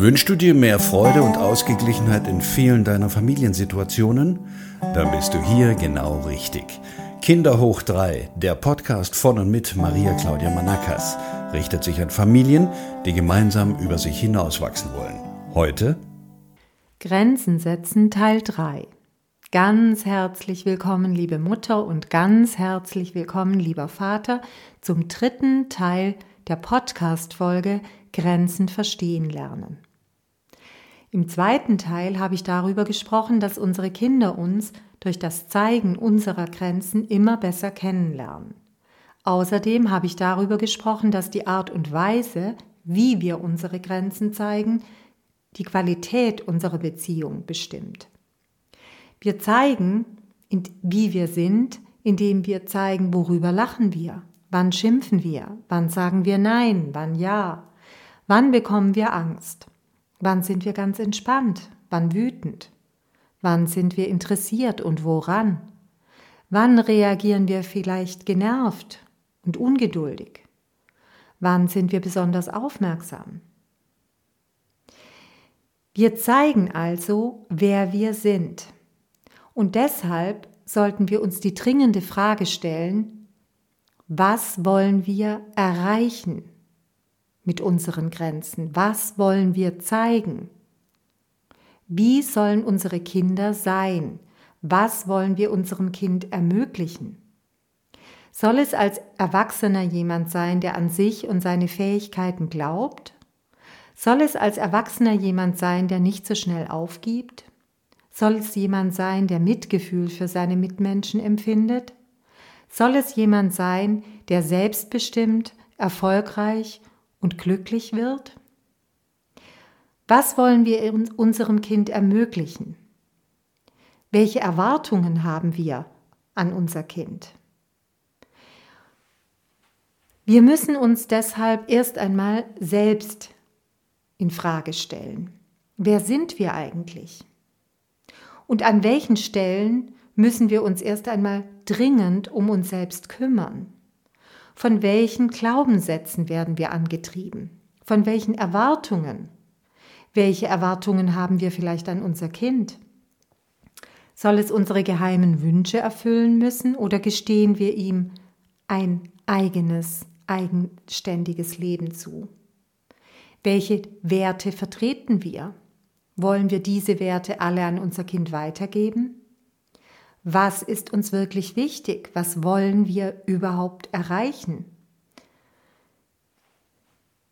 Wünschst du dir mehr Freude und Ausgeglichenheit in vielen deiner Familiensituationen? Dann bist du hier genau richtig. Kinder hoch 3, der Podcast von und mit Maria Claudia Manakas, richtet sich an Familien, die gemeinsam über sich hinauswachsen wollen. Heute Grenzen setzen Teil 3. Ganz herzlich willkommen, liebe Mutter, und ganz herzlich willkommen, lieber Vater, zum dritten Teil der Podcast-Folge Grenzen verstehen lernen. Im zweiten Teil habe ich darüber gesprochen, dass unsere Kinder uns durch das Zeigen unserer Grenzen immer besser kennenlernen. Außerdem habe ich darüber gesprochen, dass die Art und Weise, wie wir unsere Grenzen zeigen, die Qualität unserer Beziehung bestimmt. Wir zeigen, wie wir sind, indem wir zeigen, worüber lachen wir, wann schimpfen wir, wann sagen wir Nein, wann Ja, wann bekommen wir Angst. Wann sind wir ganz entspannt? Wann wütend? Wann sind wir interessiert und woran? Wann reagieren wir vielleicht genervt und ungeduldig? Wann sind wir besonders aufmerksam? Wir zeigen also, wer wir sind. Und deshalb sollten wir uns die dringende Frage stellen, was wollen wir erreichen? Mit unseren Grenzen? Was wollen wir zeigen? Wie sollen unsere Kinder sein? Was wollen wir unserem Kind ermöglichen? Soll es als Erwachsener jemand sein, der an sich und seine Fähigkeiten glaubt? Soll es als Erwachsener jemand sein, der nicht so schnell aufgibt? Soll es jemand sein, der Mitgefühl für seine Mitmenschen empfindet? Soll es jemand sein, der selbstbestimmt, erfolgreich und glücklich wird? Was wollen wir unserem Kind ermöglichen? Welche Erwartungen haben wir an unser Kind? Wir müssen uns deshalb erst einmal selbst in Frage stellen. Wer sind wir eigentlich? Und an welchen Stellen müssen wir uns erst einmal dringend um uns selbst kümmern? Von welchen Glaubenssätzen werden wir angetrieben? Von welchen Erwartungen? Welche Erwartungen haben wir vielleicht an unser Kind? Soll es unsere geheimen Wünsche erfüllen müssen oder gestehen wir ihm ein eigenes, eigenständiges Leben zu? Welche Werte vertreten wir? Wollen wir diese Werte alle an unser Kind weitergeben? Was ist uns wirklich wichtig? Was wollen wir überhaupt erreichen?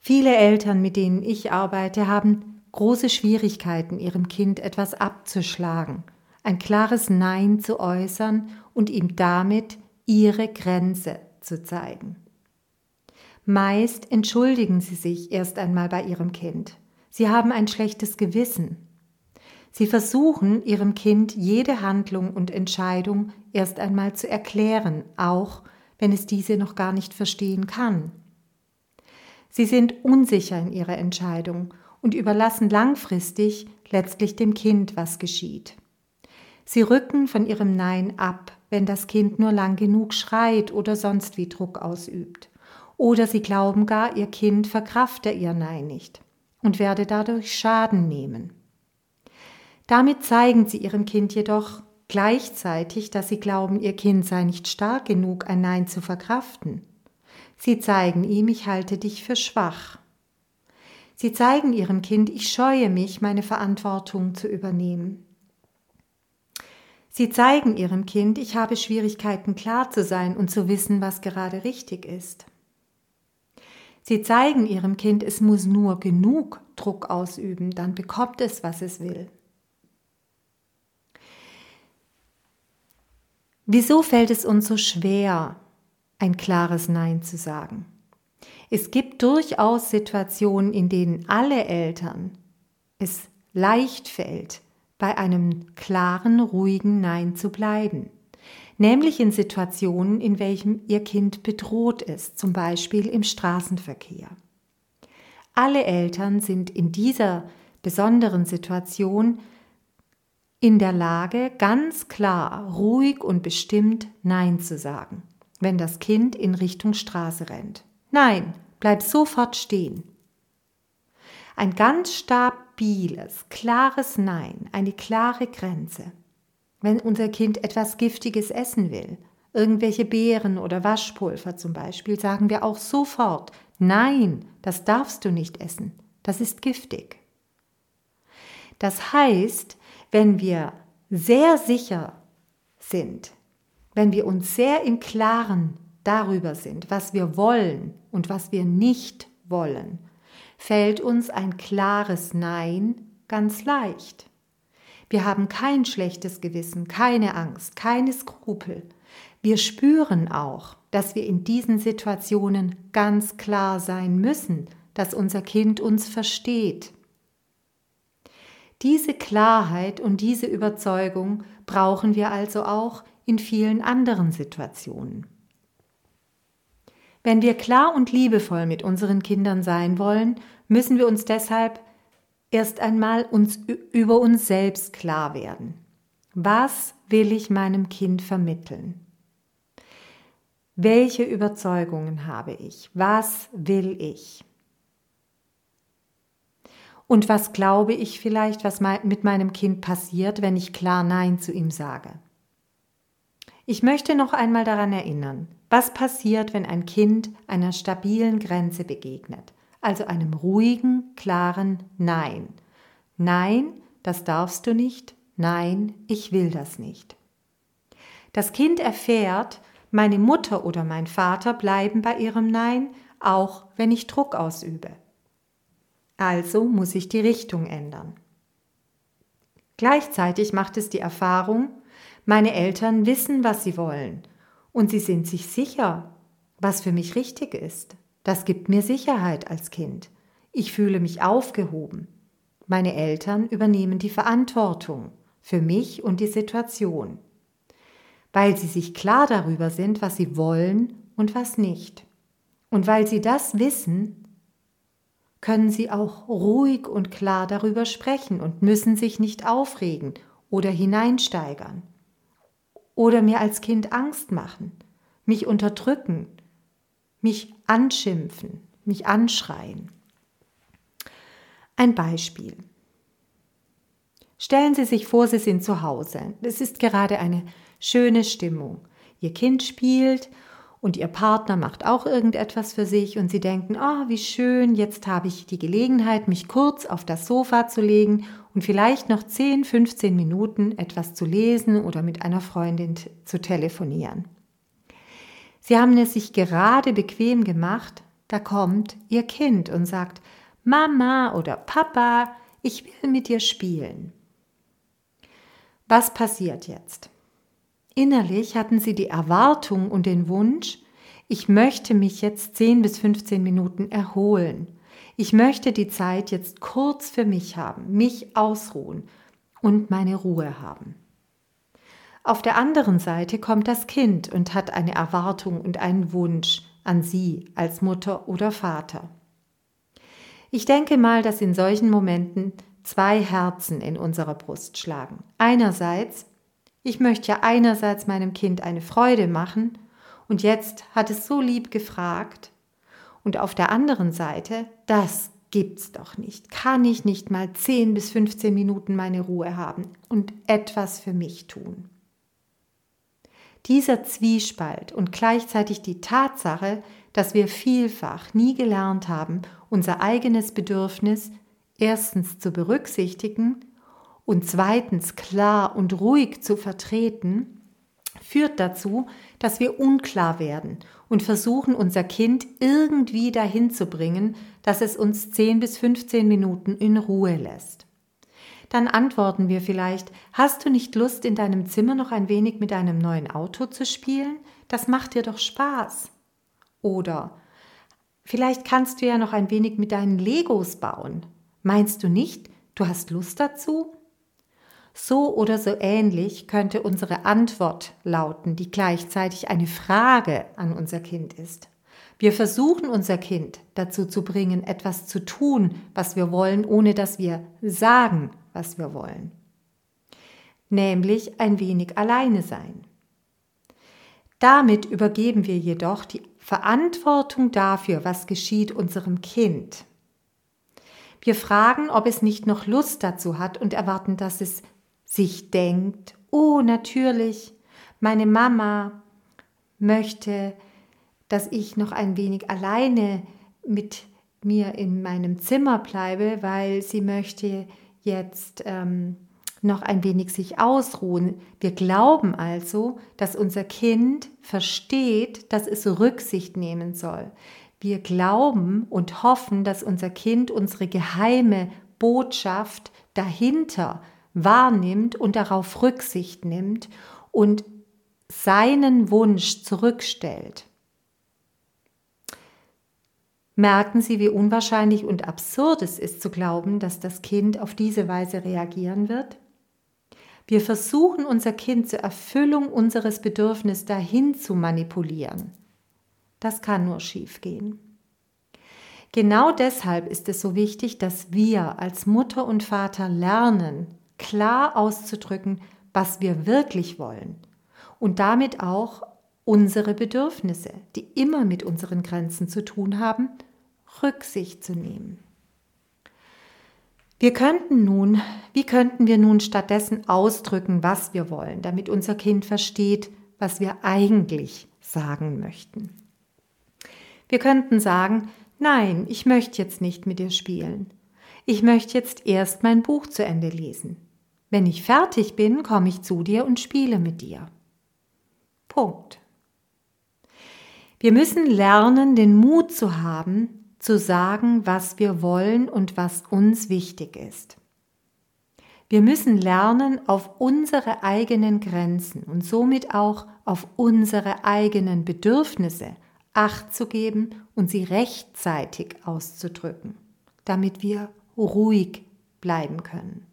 Viele Eltern, mit denen ich arbeite, haben große Schwierigkeiten, ihrem Kind etwas abzuschlagen, ein klares Nein zu äußern und ihm damit ihre Grenze zu zeigen. Meist entschuldigen sie sich erst einmal bei ihrem Kind. Sie haben ein schlechtes Gewissen. Sie versuchen ihrem Kind jede Handlung und Entscheidung erst einmal zu erklären, auch wenn es diese noch gar nicht verstehen kann. Sie sind unsicher in ihrer Entscheidung und überlassen langfristig letztlich dem Kind, was geschieht. Sie rücken von ihrem Nein ab, wenn das Kind nur lang genug schreit oder sonst wie Druck ausübt. Oder sie glauben gar, ihr Kind verkrafte ihr Nein nicht und werde dadurch Schaden nehmen. Damit zeigen sie ihrem Kind jedoch gleichzeitig, dass sie glauben, ihr Kind sei nicht stark genug, ein Nein zu verkraften. Sie zeigen ihm, ich halte dich für schwach. Sie zeigen ihrem Kind, ich scheue mich, meine Verantwortung zu übernehmen. Sie zeigen ihrem Kind, ich habe Schwierigkeiten klar zu sein und zu wissen, was gerade richtig ist. Sie zeigen ihrem Kind, es muss nur genug Druck ausüben, dann bekommt es, was es will. Wieso fällt es uns so schwer, ein klares Nein zu sagen? Es gibt durchaus Situationen, in denen alle Eltern es leicht fällt, bei einem klaren, ruhigen Nein zu bleiben. Nämlich in Situationen, in welchen ihr Kind bedroht ist, zum Beispiel im Straßenverkehr. Alle Eltern sind in dieser besonderen Situation in der Lage, ganz klar, ruhig und bestimmt Nein zu sagen, wenn das Kind in Richtung Straße rennt. Nein, bleib sofort stehen. Ein ganz stabiles, klares Nein, eine klare Grenze. Wenn unser Kind etwas Giftiges essen will, irgendwelche Beeren oder Waschpulver zum Beispiel, sagen wir auch sofort, nein, das darfst du nicht essen, das ist giftig. Das heißt, wenn wir sehr sicher sind, wenn wir uns sehr im Klaren darüber sind, was wir wollen und was wir nicht wollen, fällt uns ein klares Nein ganz leicht. Wir haben kein schlechtes Gewissen, keine Angst, keine Skrupel. Wir spüren auch, dass wir in diesen Situationen ganz klar sein müssen, dass unser Kind uns versteht. Diese Klarheit und diese Überzeugung brauchen wir also auch in vielen anderen Situationen. Wenn wir klar und liebevoll mit unseren Kindern sein wollen, müssen wir uns deshalb erst einmal uns über uns selbst klar werden. Was will ich meinem Kind vermitteln? Welche Überzeugungen habe ich? Was will ich? Und was glaube ich vielleicht, was mit meinem Kind passiert, wenn ich klar Nein zu ihm sage? Ich möchte noch einmal daran erinnern, was passiert, wenn ein Kind einer stabilen Grenze begegnet, also einem ruhigen, klaren Nein. Nein, das darfst du nicht. Nein, ich will das nicht. Das Kind erfährt, meine Mutter oder mein Vater bleiben bei ihrem Nein, auch wenn ich Druck ausübe. Also muss ich die Richtung ändern. Gleichzeitig macht es die Erfahrung, meine Eltern wissen, was sie wollen und sie sind sich sicher, was für mich richtig ist. Das gibt mir Sicherheit als Kind. Ich fühle mich aufgehoben. Meine Eltern übernehmen die Verantwortung für mich und die Situation, weil sie sich klar darüber sind, was sie wollen und was nicht. Und weil sie das wissen, können sie auch ruhig und klar darüber sprechen und müssen sich nicht aufregen oder hineinsteigern oder mir als Kind Angst machen, mich unterdrücken, mich anschimpfen, mich anschreien. Ein Beispiel. Stellen Sie sich vor, Sie sind zu Hause. Es ist gerade eine schöne Stimmung. Ihr Kind spielt und Ihr Partner macht auch irgendetwas für sich und Sie denken, oh, wie schön, jetzt habe ich die Gelegenheit, mich kurz auf das Sofa zu legen und vielleicht noch 10, 15 Minuten etwas zu lesen oder mit einer Freundin zu telefonieren. Sie haben es sich gerade bequem gemacht, da kommt Ihr Kind und sagt, Mama oder Papa, ich will mit dir spielen. Was passiert jetzt? Innerlich hatten Sie die Erwartung und den Wunsch, ich möchte mich jetzt 10 bis 15 Minuten erholen. Ich möchte die Zeit jetzt kurz für mich haben, mich ausruhen und meine Ruhe haben. Auf der anderen Seite kommt das Kind und hat eine Erwartung und einen Wunsch an Sie als Mutter oder Vater. Ich denke mal, dass in solchen Momenten zwei Herzen in unserer Brust schlagen. Einerseits, ich möchte ja einerseits meinem Kind eine Freude machen und jetzt hat es so lieb gefragt und auf der anderen Seite, das gibt's doch nicht. Kann ich nicht mal 10 bis 15 Minuten meine Ruhe haben und etwas für mich tun? Dieser Zwiespalt und gleichzeitig die Tatsache, dass wir vielfach nie gelernt haben, unser eigenes Bedürfnis erstens zu berücksichtigen und zweitens klar und ruhig zu vertreten, führt dazu, dass wir unklar werden und versuchen, unser Kind irgendwie dahin zu bringen, dass es uns 10 bis 15 Minuten in Ruhe lässt. Dann antworten wir vielleicht, hast du nicht Lust, in deinem Zimmer noch ein wenig mit deinem neuen Auto zu spielen? Das macht dir doch Spaß. Oder vielleicht kannst du ja noch ein wenig mit deinen Legos bauen. Meinst du nicht, du hast Lust dazu? So oder so ähnlich könnte unsere Antwort lauten, die gleichzeitig eine Frage an unser Kind ist. Wir versuchen unser Kind dazu zu bringen, etwas zu tun, was wir wollen, ohne dass wir sagen, was wir wollen. Nämlich ein wenig alleine sein. Damit übergeben wir jedoch die Verantwortung dafür, was geschieht unserem Kind. Wir fragen, ob es nicht noch Lust dazu hat und erwarten, dass es sich denkt, oh natürlich, meine Mama möchte, dass ich noch ein wenig alleine mit mir in meinem Zimmer bleibe, weil sie möchte jetzt ähm, noch ein wenig sich ausruhen. Wir glauben also, dass unser Kind versteht, dass es Rücksicht nehmen soll. Wir glauben und hoffen, dass unser Kind unsere geheime Botschaft dahinter wahrnimmt und darauf Rücksicht nimmt und seinen Wunsch zurückstellt. Merken Sie, wie unwahrscheinlich und absurd es ist zu glauben, dass das Kind auf diese Weise reagieren wird? Wir versuchen unser Kind zur Erfüllung unseres Bedürfnisses dahin zu manipulieren. Das kann nur schiefgehen. Genau deshalb ist es so wichtig, dass wir als Mutter und Vater lernen, klar auszudrücken, was wir wirklich wollen und damit auch unsere Bedürfnisse, die immer mit unseren Grenzen zu tun haben, Rücksicht zu nehmen. Wir könnten nun, wie könnten wir nun stattdessen ausdrücken, was wir wollen, damit unser Kind versteht, was wir eigentlich sagen möchten? Wir könnten sagen, nein, ich möchte jetzt nicht mit dir spielen. Ich möchte jetzt erst mein Buch zu Ende lesen. Wenn ich fertig bin, komme ich zu dir und spiele mit dir. Punkt. Wir müssen lernen, den Mut zu haben, zu sagen, was wir wollen und was uns wichtig ist. Wir müssen lernen, auf unsere eigenen Grenzen und somit auch auf unsere eigenen Bedürfnisse Acht zu geben und sie rechtzeitig auszudrücken, damit wir ruhig bleiben können.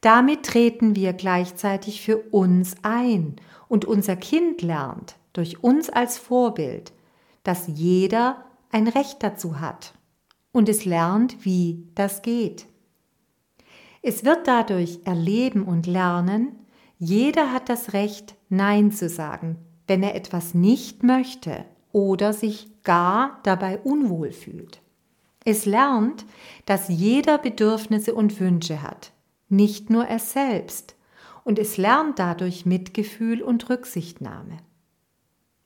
Damit treten wir gleichzeitig für uns ein und unser Kind lernt durch uns als Vorbild, dass jeder ein Recht dazu hat und es lernt, wie das geht. Es wird dadurch erleben und lernen, jeder hat das Recht, Nein zu sagen, wenn er etwas nicht möchte oder sich gar dabei unwohl fühlt. Es lernt, dass jeder Bedürfnisse und Wünsche hat, nicht nur er selbst, und es lernt dadurch Mitgefühl und Rücksichtnahme.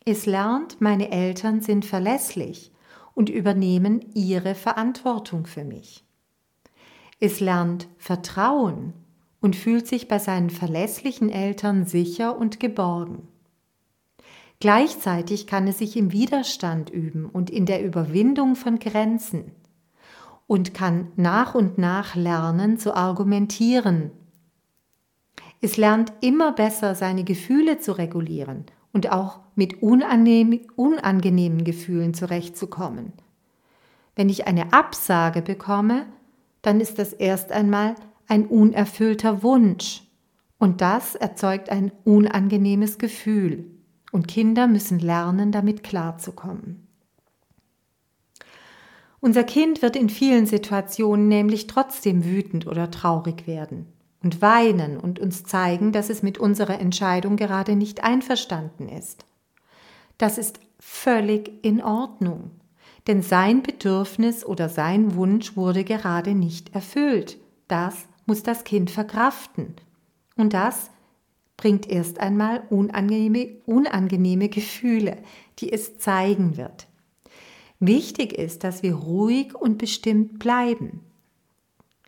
Es lernt, meine Eltern sind verlässlich und übernehmen ihre Verantwortung für mich. Es lernt Vertrauen und fühlt sich bei seinen verlässlichen Eltern sicher und geborgen. Gleichzeitig kann es sich im Widerstand üben und in der Überwindung von Grenzen und kann nach und nach lernen zu argumentieren. Es lernt immer besser seine Gefühle zu regulieren und auch mit unangenehmen Gefühlen zurechtzukommen. Wenn ich eine Absage bekomme, dann ist das erst einmal ein unerfüllter Wunsch und das erzeugt ein unangenehmes Gefühl und Kinder müssen lernen, damit klarzukommen. Unser Kind wird in vielen Situationen nämlich trotzdem wütend oder traurig werden und weinen und uns zeigen, dass es mit unserer Entscheidung gerade nicht einverstanden ist. Das ist völlig in Ordnung, denn sein Bedürfnis oder sein Wunsch wurde gerade nicht erfüllt. Das muss das Kind verkraften. Und das bringt erst einmal unangenehme, unangenehme Gefühle, die es zeigen wird. Wichtig ist, dass wir ruhig und bestimmt bleiben.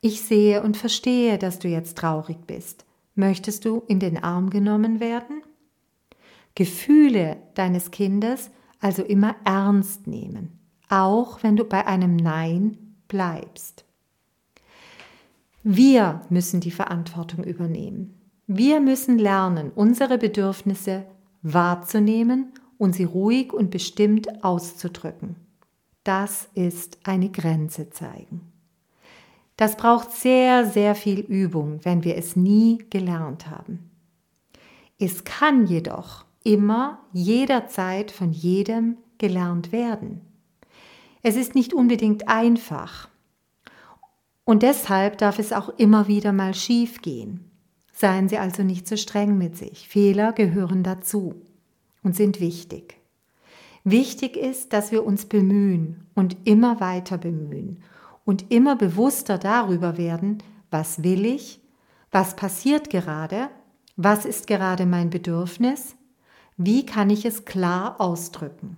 Ich sehe und verstehe, dass du jetzt traurig bist. Möchtest du in den Arm genommen werden? Gefühle deines Kindes also immer ernst nehmen, auch wenn du bei einem Nein bleibst. Wir müssen die Verantwortung übernehmen. Wir müssen lernen, unsere Bedürfnisse wahrzunehmen und sie ruhig und bestimmt auszudrücken. Das ist eine Grenze zeigen. Das braucht sehr, sehr viel Übung, wenn wir es nie gelernt haben. Es kann jedoch immer, jederzeit von jedem gelernt werden. Es ist nicht unbedingt einfach. Und deshalb darf es auch immer wieder mal schief gehen. Seien Sie also nicht so streng mit sich. Fehler gehören dazu und sind wichtig. Wichtig ist, dass wir uns bemühen und immer weiter bemühen und immer bewusster darüber werden, was will ich, was passiert gerade, was ist gerade mein Bedürfnis, wie kann ich es klar ausdrücken.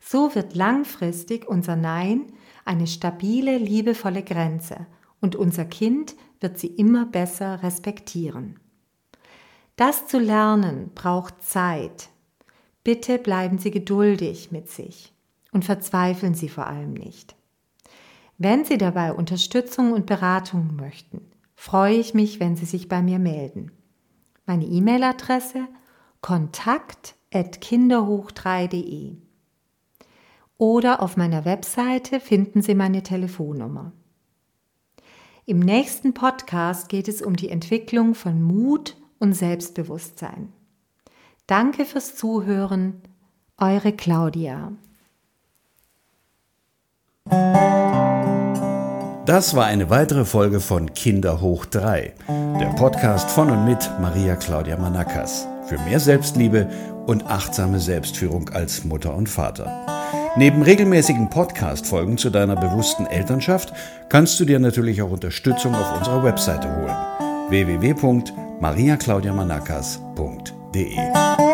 So wird langfristig unser Nein eine stabile, liebevolle Grenze und unser Kind wird sie immer besser respektieren. Das zu lernen braucht Zeit. Bitte bleiben Sie geduldig mit sich und verzweifeln Sie vor allem nicht. Wenn Sie dabei Unterstützung und Beratung möchten, freue ich mich, wenn Sie sich bei mir melden. Meine E-Mail-Adresse kontakt@kinderhoch3.de oder auf meiner Webseite finden Sie meine Telefonnummer. Im nächsten Podcast geht es um die Entwicklung von Mut und Selbstbewusstsein. Danke fürs Zuhören, eure Claudia. Das war eine weitere Folge von Kinder hoch 3, der Podcast von und mit Maria Claudia Manakas für mehr Selbstliebe und achtsame Selbstführung als Mutter und Vater. Neben regelmäßigen Podcast-Folgen zu deiner bewussten Elternschaft kannst du dir natürlich auch Unterstützung auf unserer Webseite holen. www.mariaclaudiamanakas.de www.ccc.org.de.